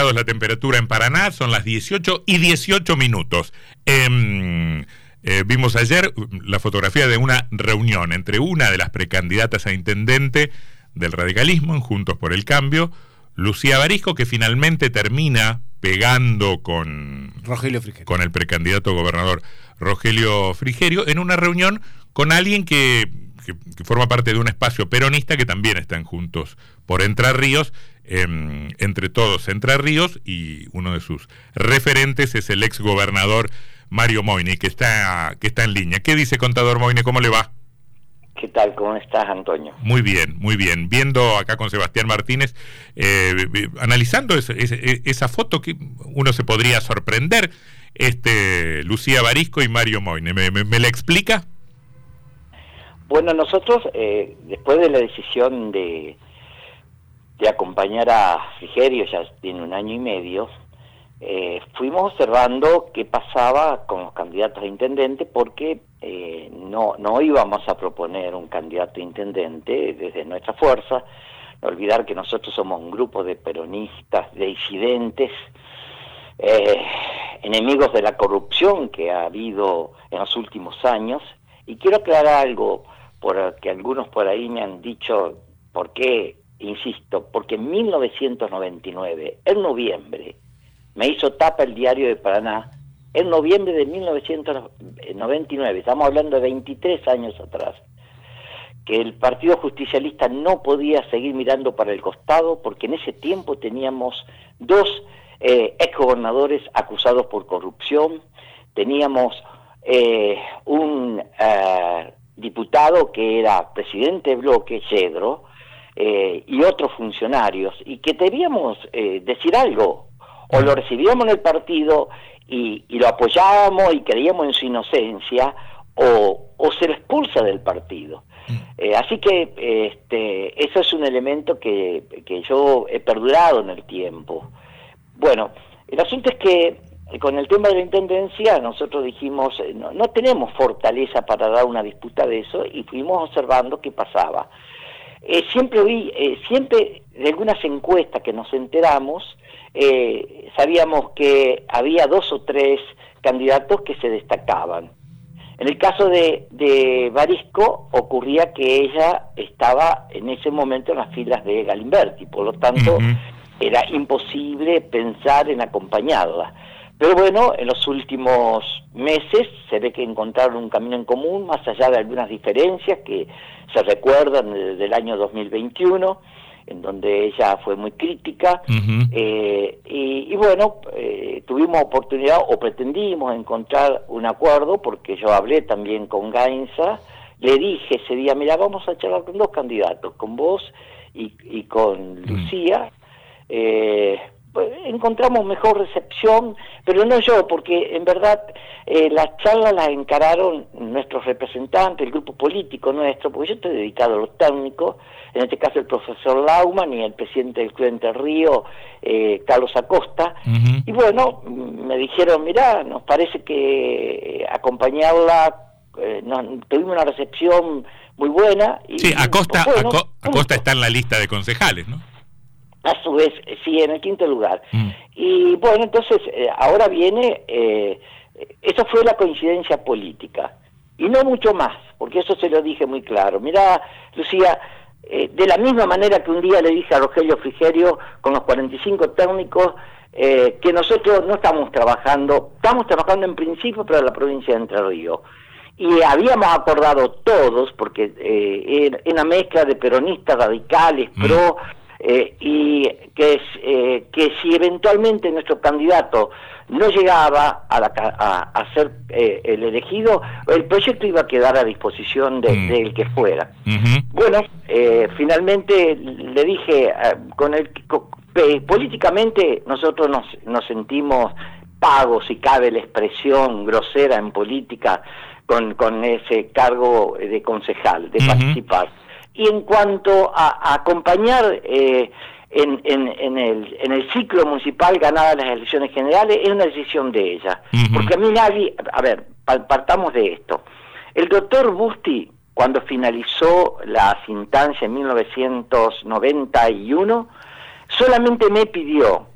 grados la temperatura en Paraná, son las 18 y 18 minutos. Em, eh, vimos ayer la fotografía de una reunión entre una de las precandidatas a intendente del radicalismo en Juntos por el Cambio, Lucía Barisco, que finalmente termina pegando con, Rogelio con el precandidato gobernador Rogelio Frigerio en una reunión con alguien que, forma parte de un espacio peronista que también están juntos por Entre Ríos, em, entre todos Entre Ríos, y uno de sus referentes es el ex gobernador Mario Moine, que está, que está en línea. ¿Qué dice contador Moine? ¿Cómo le va? ¿Qué tal? ¿Cómo estás, Antonio? Muy bien, muy bien. Viendo acá con Sebastián Martínez, eh, analizando esa foto que uno se podría sorprender, este Lucía Barisco y Mario Moine. ¿Me, la explica? Bueno, nosotros, eh, después de la decisión de, de acompañar a Frigerio, ya tiene un año y medio, eh, fuimos observando qué pasaba con los candidatos a intendente porque eh, no, no íbamos a proponer un candidato a intendente desde nuestra fuerza, no olvidar que nosotros somos un grupo de peronistas, de disidentes, eh, enemigos de la corrupción que ha habido en los últimos años. Y quiero aclarar algo, porque algunos por ahí me han dicho, ¿por qué? Insisto, porque en 1999, en noviembre, me hizo tapa el diario de Paraná en noviembre de 1999, estamos hablando de 23 años atrás, que el Partido Justicialista no podía seguir mirando para el costado porque en ese tiempo teníamos dos eh, exgobernadores acusados por corrupción, teníamos eh, un eh, diputado que era presidente de bloque, Cedro, eh, y otros funcionarios, y que debíamos decir algo, o lo recibíamos en el partido y, lo apoyábamos y creíamos en su inocencia, o, se lo expulsa del partido. Mm. Eh, así que este, eso es un elemento que, yo he perdurado en el tiempo. Bueno, el asunto es que con el tema de la intendencia nosotros dijimos, eh, no, no tenemos fortaleza para dar una disputa de eso y fuimos observando qué pasaba. Eh, siempre vi, siempre de algunas encuestas que nos enteramos, eh, sabíamos que había dos o tres candidatos que se destacaban. En el caso de, de Barisco ocurría que ella estaba en ese momento en las filas de Galimberti, por lo tanto era imposible pensar en acompañarla. Pero bueno, en los últimos meses se ve que encontraron un camino en común, más allá de algunas diferencias que se recuerdan desde el año 2021 en donde ella fue muy crítica, eh, y, bueno, eh, tuvimos oportunidad o pretendimos encontrar un acuerdo, porque yo hablé también con Gainza, le dije ese día, mira, vamos a charlar con dos candidatos, con vos y, con Lucía, eh, encontramos mejor recepción, pero no yo, porque en verdad eh, las charlas las encararon nuestros representantes, el grupo político nuestro, porque yo estoy dedicado a los técnicos, en este caso el profesor Lauman y el presidente del Club Entre Río, eh, Carlos Acosta, y bueno, me dijeron, mira, nos parece que acompañarla, eh, tuvimos una recepción muy buena. Y, sí, Acosta, Acosta está en la lista de concejales, ¿no? A su vez, sí, en el quinto lugar. Mm. Y bueno, entonces, eh, ahora viene, eh, eso fue la coincidencia política, y no mucho más, porque eso se lo dije muy claro. Mira, Lucía, eh, de la misma manera que un día le dije a Rogelio Frigerio, con los 45 técnicos, que nosotros no estamos trabajando, estamos trabajando en principio para la provincia de Entre Ríos. Y habíamos acordado todos, porque era una mezcla de peronistas radicales, mm. Eh, y que, eh, que si eventualmente nuestro candidato no llegaba a, a, ser eh, el elegido, el proyecto iba a quedar a disposición del de, mm. que fuera. Bueno, finalmente le dije, con el políticamente nosotros nos, nos sentimos pagos, si cabe la expresión grosera en política, con, con ese cargo de concejal, de participar y en cuanto a, acompañar eh, en, en, el, en el ciclo municipal ganadas las elecciones generales, es una decisión de ella. Porque a mí nadie, a ver, partamos de esto. El doctor Busti, cuando finalizó las instancias en 1991, solamente me pidió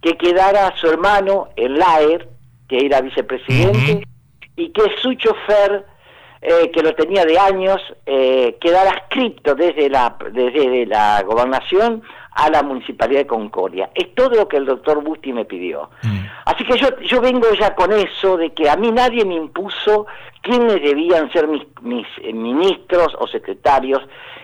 que quedara su hermano, el Laer, que era vicepresidente, y que su chofer, eh, que lo tenía de años, eh, quedara escrito desde la, desde la gobernación a la Municipalidad de Concordia. Es todo lo que el doctor Busti me pidió. Mm. Así que yo, yo vengo ya con eso de que a mí nadie me impuso quiénes debían ser mis, mis eh, ministros o secretarios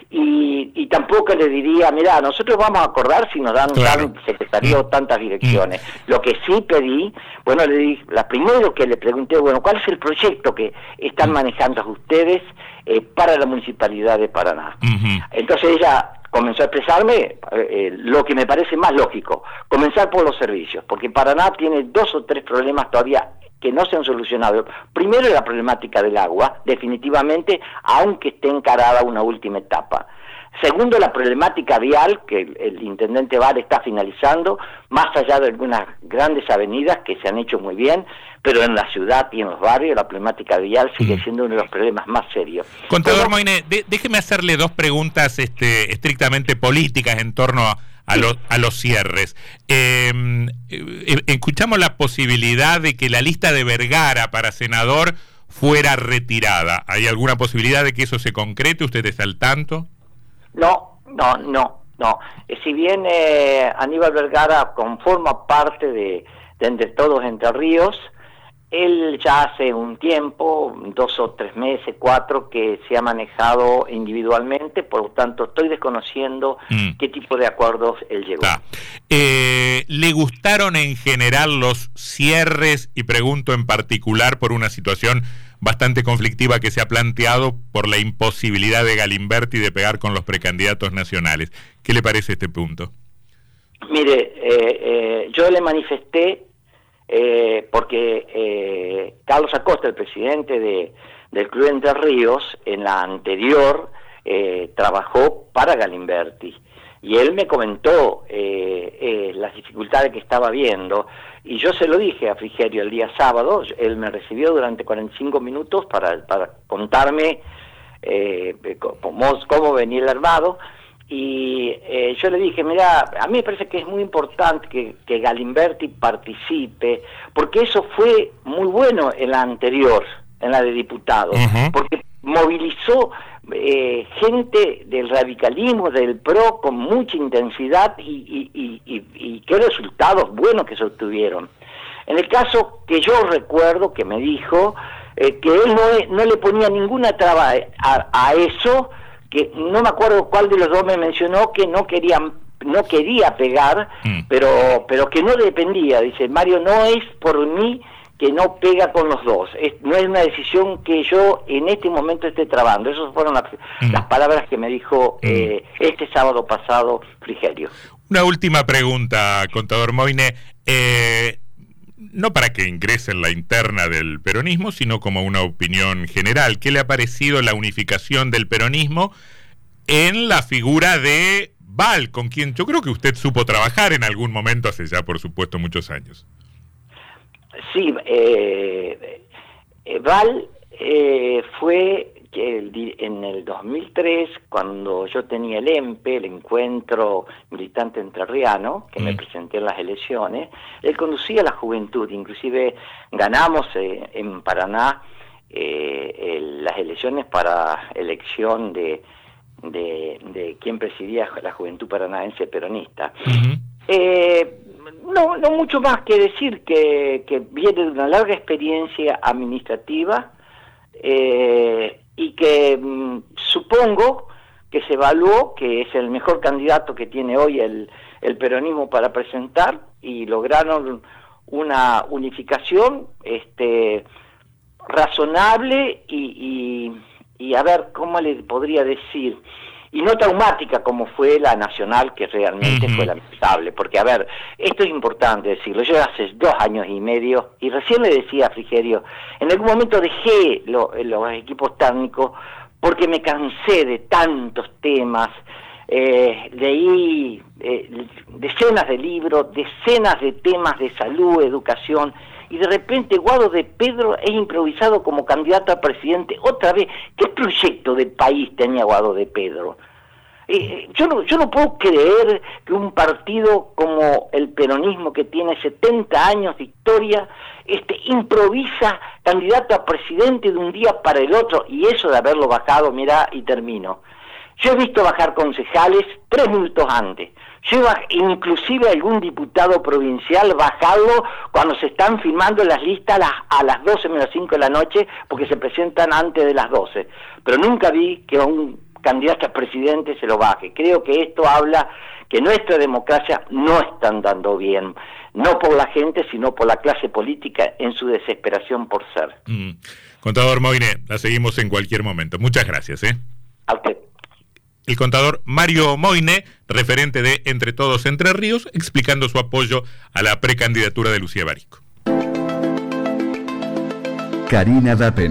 y, y, tampoco le diría, mira, nosotros vamos a acordar si nos dan claro. secretario mm. tantas direcciones. Mm. Lo que sí pedí, bueno, le di, la primero que le pregunté, bueno, ¿cuál es el proyecto que están manejando ustedes eh, para la Municipalidad de Paraná? Entonces ella comenzó a expresarme eh, eh, lo que me parece más lógico, comenzar por los servicios, porque Paraná tiene dos o tres problemas todavía que no se han solucionado. Primero la problemática del agua, definitivamente, aunque esté encarada una última etapa. Segundo, la problemática vial, que el, intendente Val está finalizando, más allá de algunas grandes avenidas que se han hecho muy bien, pero en la ciudad y en los barrios la problemática vial sigue mm. siendo uno de los problemas más serios. Contador Moine, déjeme hacerle dos preguntas este, estrictamente políticas en torno a, los, a los cierres. Em, eh, escuchamos la posibilidad de que la lista de Vergara para senador fuera retirada. ¿Hay alguna posibilidad de que eso se concrete? ¿Usted está al tanto? No, no, no, no. Eh, si bien eh, Aníbal Vergara conforma parte de, de Entre Todos Entre Ríos, él ya hace un tiempo, dos o tres meses, cuatro, que se ha manejado individualmente, por lo tanto estoy desconociendo mm. qué tipo de acuerdos él llegó. Eh, ¿Le gustaron en general los cierres y pregunto en particular por una situación bastante conflictiva que se ha planteado por la imposibilidad de Galimberti de pegar con los precandidatos nacionales. ¿Qué le parece este punto? Mire, eh, eh, yo le manifesté eh, porque Carlos Acosta, el presidente de, del Club Entre Ríos, en la anterior trabajó para Galimberti y él me comentó eh, eh, las dificultades que estaba viendo y yo se lo dije a Frigerio el día sábado, él me recibió durante 45 minutos para, para contarme eh, cómo, cómo, venía el armado y eh, yo le dije, mira, a mí me parece que es muy importante que, que Galimberti participe porque eso fue muy bueno en la anterior, en la de diputados, porque movilizó eh, gente del radicalismo, del PRO, con mucha intensidad y, y, qué resultados buenos que se obtuvieron. En el caso que yo recuerdo que me dijo eh, que él no, no, le ponía ninguna traba a, eso, que no me acuerdo cuál de los dos me mencionó que no querían no quería pegar, mm. pero pero que no dependía. Dice Mario, no es por mí que no pega con los dos. no es una decisión que yo en este momento esté trabando. Esas fueron las, mm. palabras que me dijo mm. eh, este sábado pasado Frigerio. Una última pregunta, contador Moine. Eh, no para que ingrese en la interna del peronismo, sino como una opinión general. ¿Qué le ha parecido la unificación del peronismo en la figura de Val, con quien yo creo que usted supo trabajar en algún momento hace ya, por supuesto, muchos años? Sí, eh, eh, Val eh, fue en el 2003, cuando yo tenía el EMPE, el Encuentro Militante Entrerriano, que me mm. presenté en las elecciones, él conducía a la juventud, inclusive ganamos en Paraná las elecciones para elección de, de, de quien presidía la juventud paranaense peronista. No, no mucho más que decir que, viene de una larga experiencia administrativa eh, y que mm, supongo que se evaluó que es el mejor candidato que tiene hoy el, el peronismo para presentar y lograron una unificación este, razonable y, y, y a ver cómo le podría decir y no traumática como fue la nacional, que realmente fue lamentable. Porque, a ver, esto es importante decirlo. Yo hace dos años y medio, y recién le decía a Frigerio, en algún momento dejé los equipos técnicos porque me cansé de tantos temas. Eh, leí eh, decenas de libros, decenas de temas de salud, educación, y de repente Guado de Pedro es improvisado como candidato a presidente otra vez. ¿Qué proyecto de país tenía Guado de Pedro? Eh, yo, no, yo no puedo creer que un partido como el peronismo, que tiene 70 años de historia, este, improvisa candidato a presidente de un día para el otro, y eso de haberlo bajado, mira, y termino. Yo he visto bajar concejales tres minutos antes. Yo inclusive algún diputado provincial bajado cuando se están firmando las listas a las, a las 12 menos 5 de la noche porque se presentan antes de las 12. Pero nunca vi que un candidato a presidente se lo baje. Creo que esto habla que nuestra democracia no está andando bien, no por la gente, sino por la clase política en su desesperación por ser. Mm. Contador Moine, la seguimos en cualquier momento. Muchas gracias. ¿eh? A usted el contador Mario Moine, referente de Entre Todos Entre Ríos, explicando su apoyo a la precandidatura de Lucía Barico. Karina Dapen.